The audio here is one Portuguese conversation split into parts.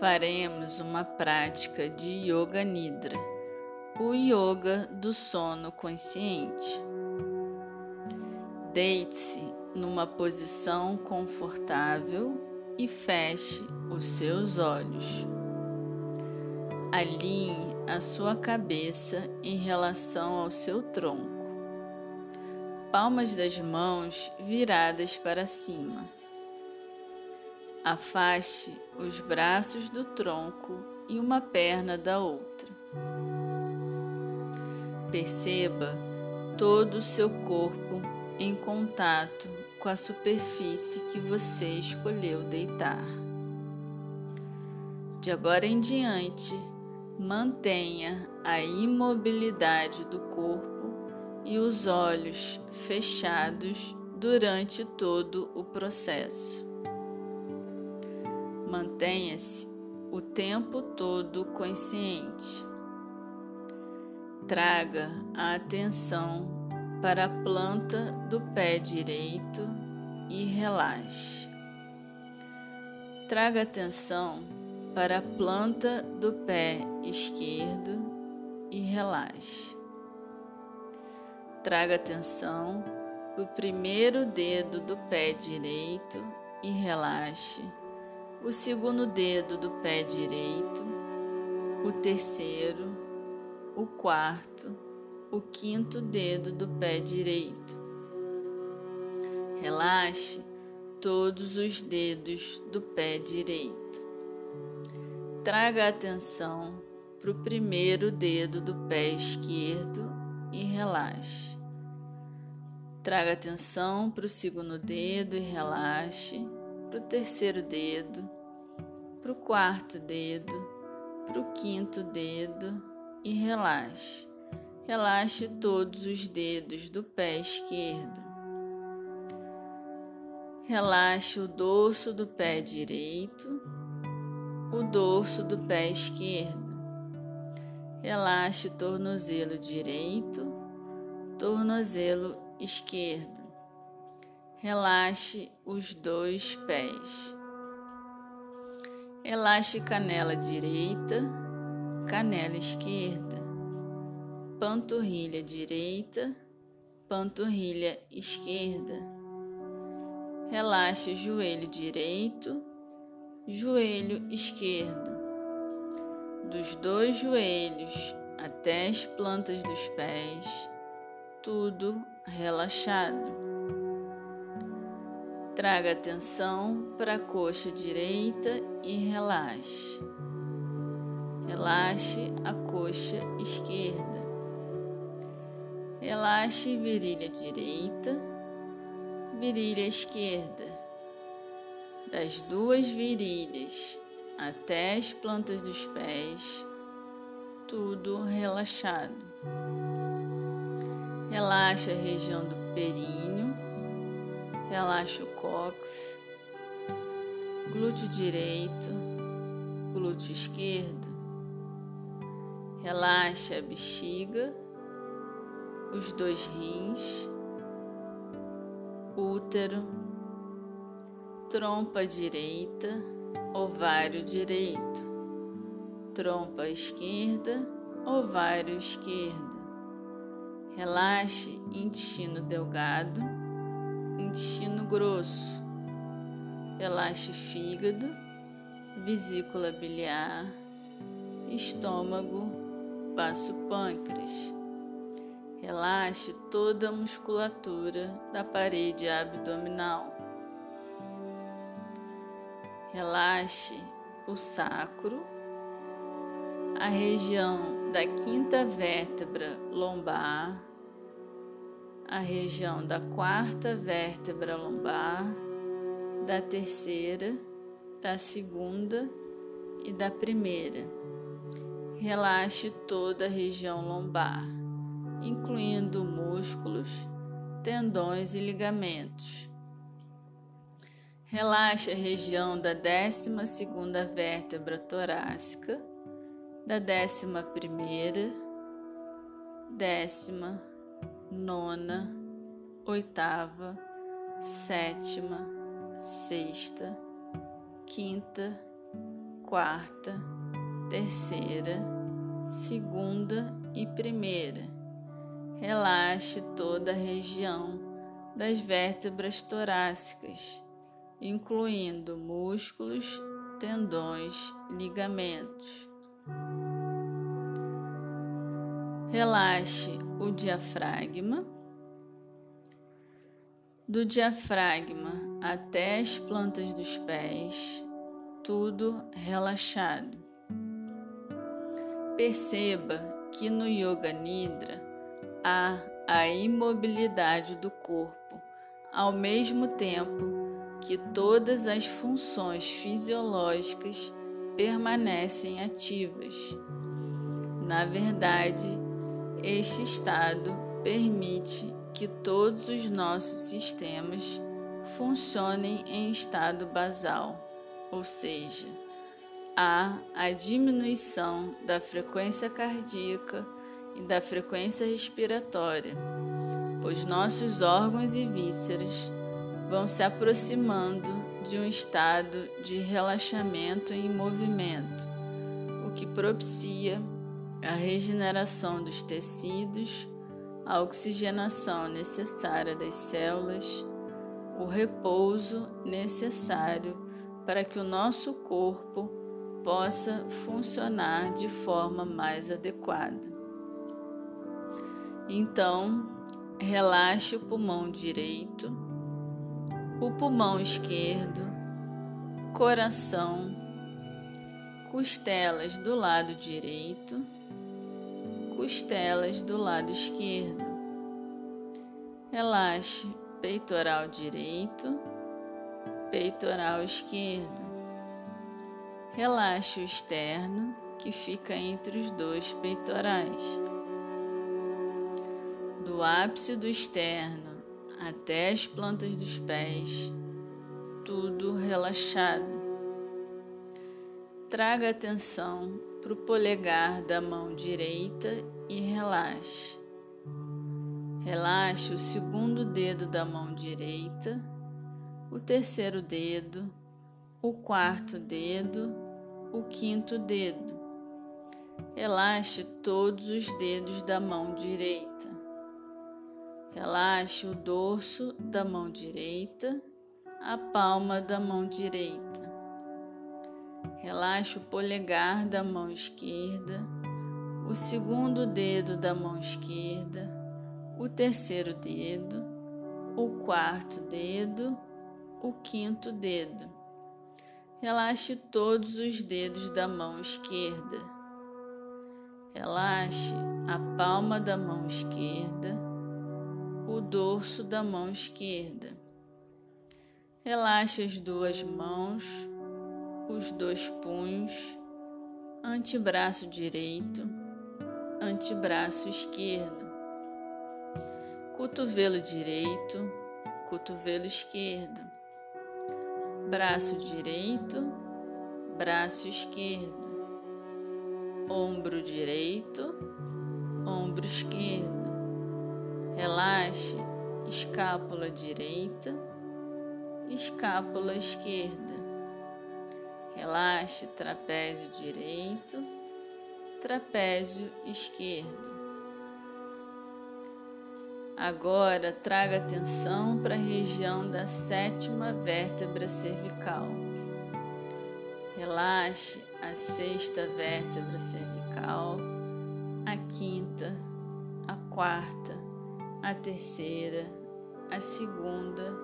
faremos uma prática de Yoga Nidra, o yoga do sono consciente. Deite-se numa posição confortável e feche os seus olhos. Alinhe a sua cabeça em relação ao seu tronco. Palmas das mãos viradas para cima. Afaste os braços do tronco e uma perna da outra. Perceba todo o seu corpo em contato com a superfície que você escolheu deitar. De agora em diante, mantenha a imobilidade do corpo e os olhos fechados durante todo o processo. Mantenha-se o tempo todo consciente. Traga a atenção para a planta do pé direito e relaxe. Traga atenção para a planta do pé esquerdo e relaxe. Traga atenção para o primeiro dedo do pé direito e relaxe o segundo dedo do pé direito, o terceiro, o quarto, o quinto dedo do pé direito. Relaxe todos os dedos do pé direito. Traga atenção para o primeiro dedo do pé esquerdo e relaxe. Traga atenção para o segundo dedo e relaxe para o terceiro dedo, para o quarto dedo, para o quinto dedo e relaxe. Relaxe todos os dedos do pé esquerdo. Relaxe o dorso do pé direito, o dorso do pé esquerdo. Relaxe o tornozelo direito, tornozelo esquerdo. Relaxe os dois pés. Relaxe canela direita, canela esquerda, panturrilha direita, panturrilha esquerda. Relaxe joelho direito, joelho esquerdo. Dos dois joelhos até as plantas dos pés, tudo relaxado. Traga atenção para a coxa direita e relaxe. Relaxe a coxa esquerda. Relaxe virilha direita, virilha esquerda. Das duas virilhas até as plantas dos pés, tudo relaxado. Relaxe a região do períneo Relaxa o cox, glúteo direito, glúteo esquerdo. Relaxa a bexiga, os dois rins, útero, trompa direita, ovário direito, trompa esquerda, ovário esquerdo. Relaxe intestino delgado intestino grosso, relaxe fígado, vesícula biliar, estômago, baço pâncreas. Relaxe toda a musculatura da parede abdominal. Relaxe o sacro, a região da quinta vértebra lombar a região da quarta vértebra lombar, da terceira, da segunda e da primeira. Relaxe toda a região lombar, incluindo músculos, tendões e ligamentos. Relaxe a região da décima segunda vértebra torácica, da décima primeira, décima nona, oitava, sétima, sexta, quinta, quarta, terceira, segunda e primeira. Relaxe toda a região das vértebras torácicas, incluindo músculos, tendões, ligamentos. Relaxe o diafragma. Do diafragma até as plantas dos pés, tudo relaxado. Perceba que no Yoga Nidra há a imobilidade do corpo, ao mesmo tempo que todas as funções fisiológicas permanecem ativas. Na verdade, este estado permite que todos os nossos sistemas funcionem em estado basal, ou seja, há a diminuição da frequência cardíaca e da frequência respiratória, pois nossos órgãos e vísceras vão se aproximando de um estado de relaxamento em movimento, o que propicia a regeneração dos tecidos, a oxigenação necessária das células, o repouso necessário para que o nosso corpo possa funcionar de forma mais adequada. Então, relaxe o pulmão direito, o pulmão esquerdo, coração, costelas do lado direito costelas do lado esquerdo. Relaxe peitoral direito, peitoral esquerdo. Relaxe o externo que fica entre os dois peitorais. Do ápice do externo até as plantas dos pés, tudo relaxado. Traga atenção para o polegar da mão direita e relaxe. Relaxe o segundo dedo da mão direita, o terceiro dedo, o quarto dedo, o quinto dedo. Relaxe todos os dedos da mão direita. Relaxe o dorso da mão direita, a palma da mão direita. Relaxe o polegar da mão esquerda, o segundo dedo da mão esquerda, o terceiro dedo, o quarto dedo, o quinto dedo. Relaxe todos os dedos da mão esquerda. Relaxe a palma da mão esquerda, o dorso da mão esquerda. Relaxe as duas mãos os dois punhos, antebraço direito, antebraço esquerdo, cotovelo direito, cotovelo esquerdo, braço direito, braço esquerdo, ombro direito, ombro esquerdo. Relaxe escápula direita, escápula esquerda. Relaxe trapézio direito, trapézio esquerdo. Agora traga atenção para a região da sétima vértebra cervical. Relaxe a sexta vértebra cervical, a quinta, a quarta, a terceira, a segunda,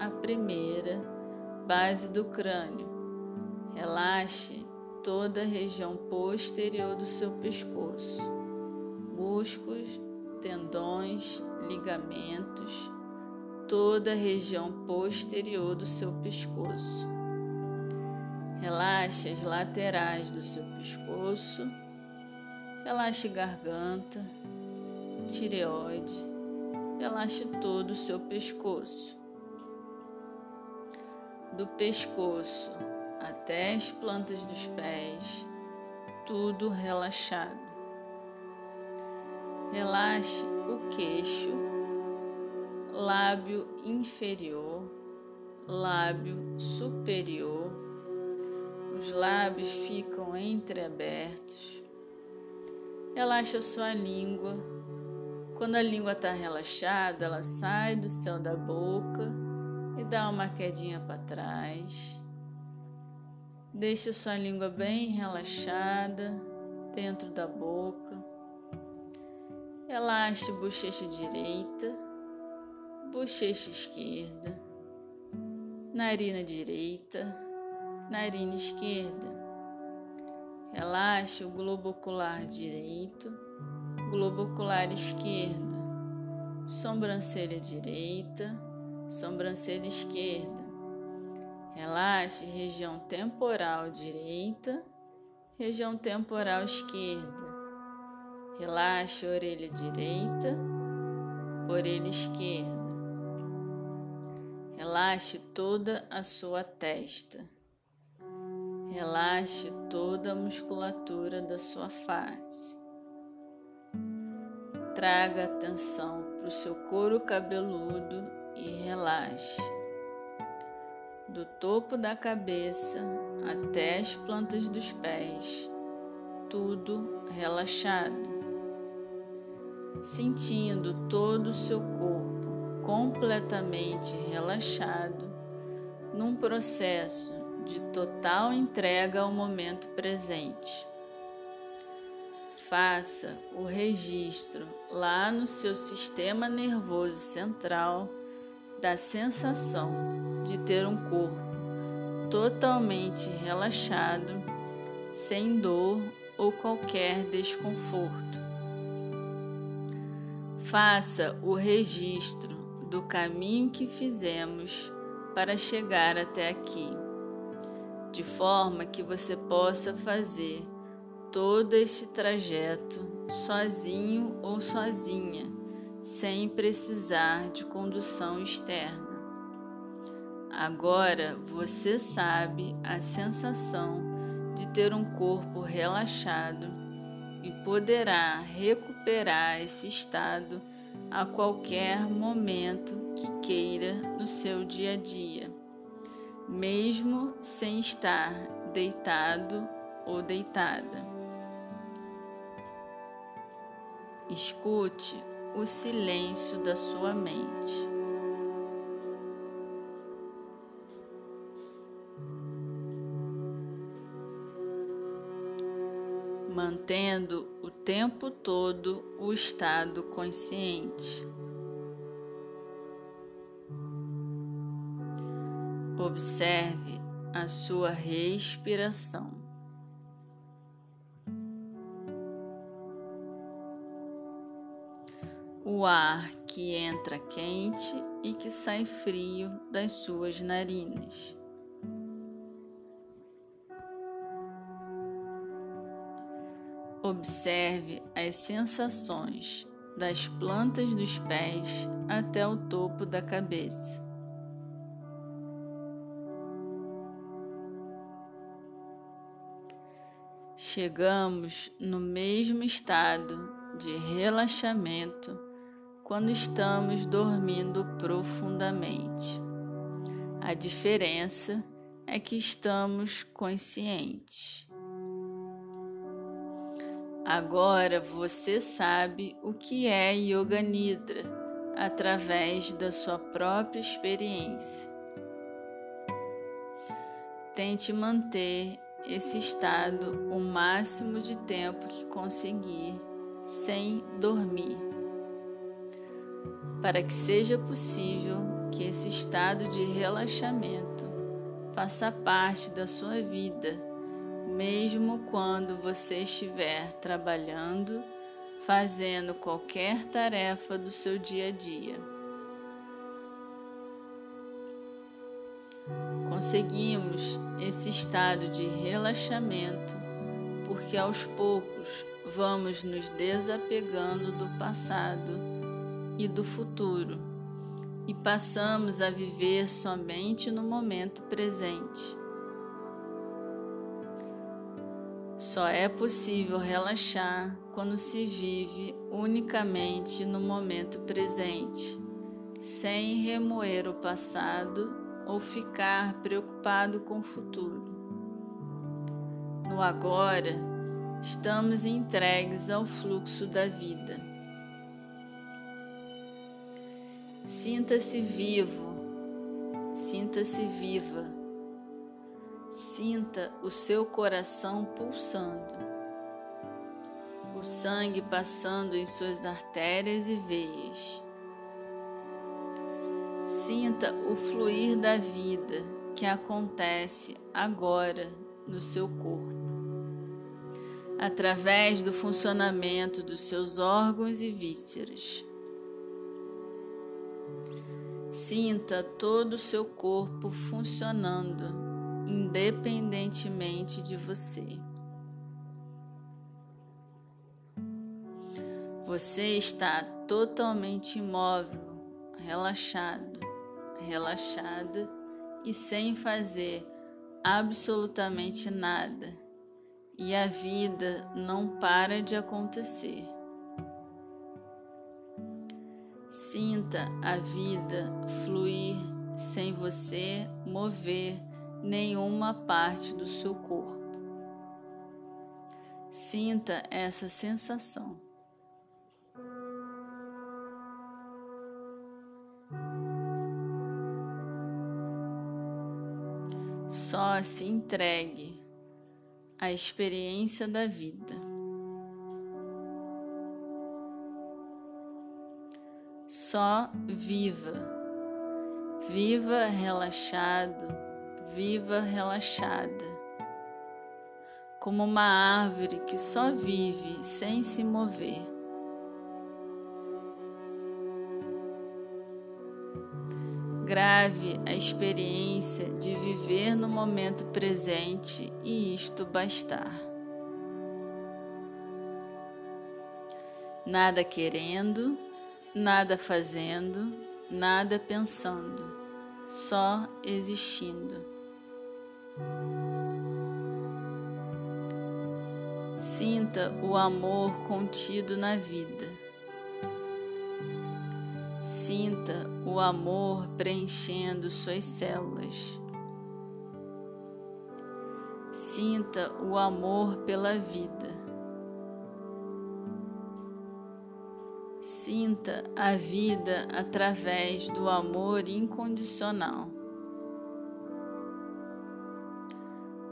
a primeira, base do crânio Relaxe toda a região posterior do seu pescoço, músculos, tendões, ligamentos, toda a região posterior do seu pescoço. Relaxe as laterais do seu pescoço, relaxe garganta, tireoide, relaxe todo o seu pescoço. Do pescoço até as plantas dos pés, tudo relaxado. Relaxe o queixo, lábio inferior, lábio superior, os lábios ficam entreabertos. Relaxa sua língua. Quando a língua está relaxada, ela sai do céu da boca e dá uma quedinha para trás. Deixa sua língua bem relaxada dentro da boca. Relaxe bochecha direita, bochecha esquerda, narina direita, narina esquerda. Relaxe o globo ocular direito, globo ocular esquerda, sobrancelha direita, sobrancelha esquerda. Relaxe região temporal direita, região temporal esquerda. Relaxe orelha direita, orelha esquerda. Relaxe toda a sua testa. Relaxe toda a musculatura da sua face. Traga atenção para o seu couro cabeludo e relaxe. Do topo da cabeça até as plantas dos pés, tudo relaxado. Sentindo todo o seu corpo completamente relaxado num processo de total entrega ao momento presente. Faça o registro lá no seu sistema nervoso central da sensação de ter um corpo totalmente relaxado, sem dor ou qualquer desconforto. Faça o registro do caminho que fizemos para chegar até aqui de forma que você possa fazer todo este trajeto sozinho ou sozinha, sem precisar de condução externa. Agora você sabe a sensação de ter um corpo relaxado e poderá recuperar esse estado a qualquer momento que queira no seu dia a dia mesmo sem estar deitado ou deitada. Escute o silêncio da sua mente. Mantendo o tempo todo o estado consciente. Observe a sua respiração. O ar que entra quente e que sai frio das suas narinas. Observe as sensações das plantas dos pés até o topo da cabeça. Chegamos no mesmo estado de relaxamento quando estamos dormindo profundamente. A diferença é que estamos conscientes. Agora você sabe o que é Yoga Nidra através da sua própria experiência. Tente manter esse estado o máximo de tempo que conseguir sem dormir, para que seja possível que esse estado de relaxamento faça parte da sua vida, mesmo quando você estiver trabalhando, fazendo qualquer tarefa do seu dia a dia. Conseguimos esse estado de relaxamento porque aos poucos vamos nos desapegando do passado e do futuro e passamos a viver somente no momento presente. Só é possível relaxar quando se vive unicamente no momento presente, sem remoer o passado ou ficar preocupado com o futuro. no agora, estamos entregues ao fluxo da vida. Sinta-se vivo, sinta-se viva, sinta o seu coração pulsando, o sangue passando em suas artérias e veias. Sinta o fluir da vida que acontece agora no seu corpo, através do funcionamento dos seus órgãos e vísceras. Sinta todo o seu corpo funcionando independentemente de você. Você está totalmente imóvel, relaxado, relaxada e sem fazer absolutamente nada, e a vida não para de acontecer. Sinta a vida fluir sem você mover nenhuma parte do seu corpo. Sinta essa sensação. Só se entregue à experiência da vida. Só viva, viva relaxado, viva relaxada, como uma árvore que só vive sem se mover. grave a experiência de viver no momento presente e isto bastar. Nada querendo, nada fazendo, nada pensando, só existindo. Sinta o amor contido na vida Sinta o amor preenchendo suas células. Sinta o amor pela vida. Sinta a vida através do amor incondicional.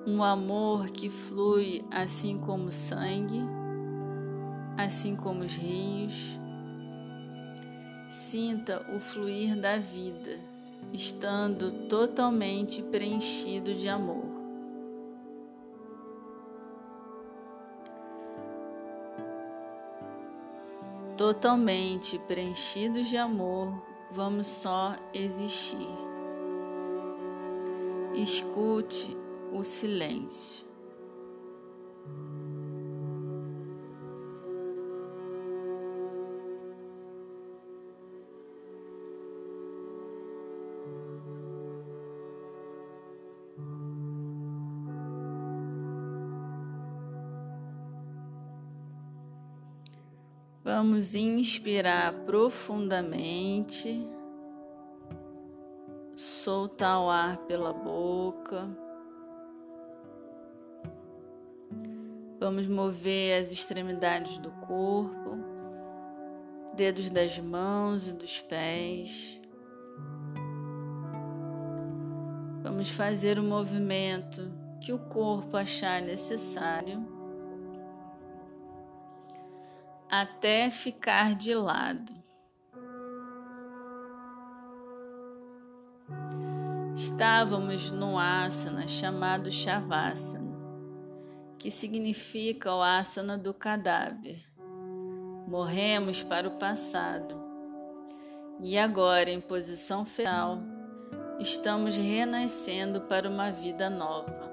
Um amor que flui assim como o sangue, assim como os rios Sinta o fluir da vida, estando totalmente preenchido de amor. Totalmente preenchidos de amor, vamos só existir. Escute o silêncio. Vamos inspirar profundamente, soltar o ar pela boca. Vamos mover as extremidades do corpo, dedos das mãos e dos pés. Vamos fazer o movimento que o corpo achar necessário. Até ficar de lado. Estávamos no asana chamado Shavasana, que significa o asana do cadáver. Morremos para o passado e agora, em posição fetal, estamos renascendo para uma vida nova.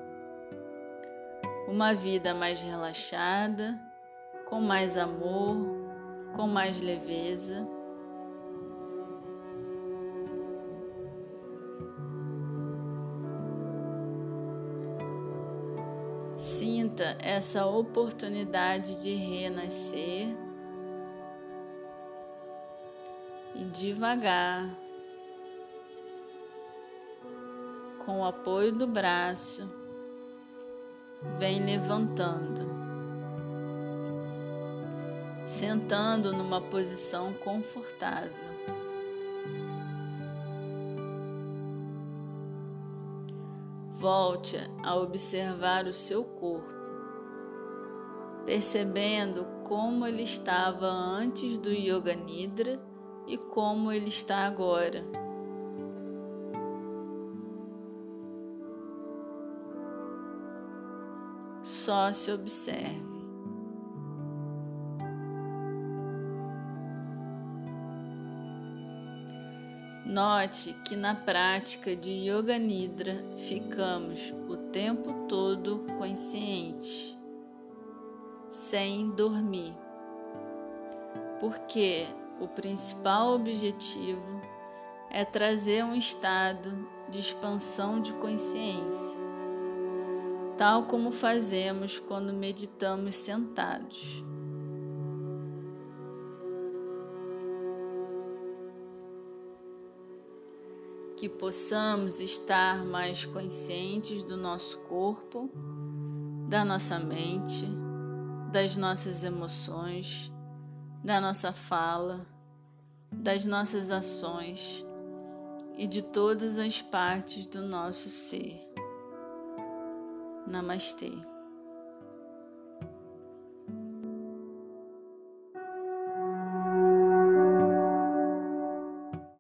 Uma vida mais relaxada com mais amor, com mais leveza. Sinta essa oportunidade de renascer e devagar, com o apoio do braço, vem levantando, sentando numa posição confortável. Volte a observar o seu corpo, percebendo como ele estava antes do Yoga Nidra e como ele está agora. Só se observe. Note que na prática de Yoga Nidra ficamos o tempo todo conscientes, sem dormir, porque o principal objetivo é trazer um estado de expansão de consciência, tal como fazemos quando meditamos sentados. Que possamos estar mais conscientes do nosso corpo, da nossa mente, das nossas emoções da nossa fala, das nossas ações e de todas as partes do nosso ser. Namastê.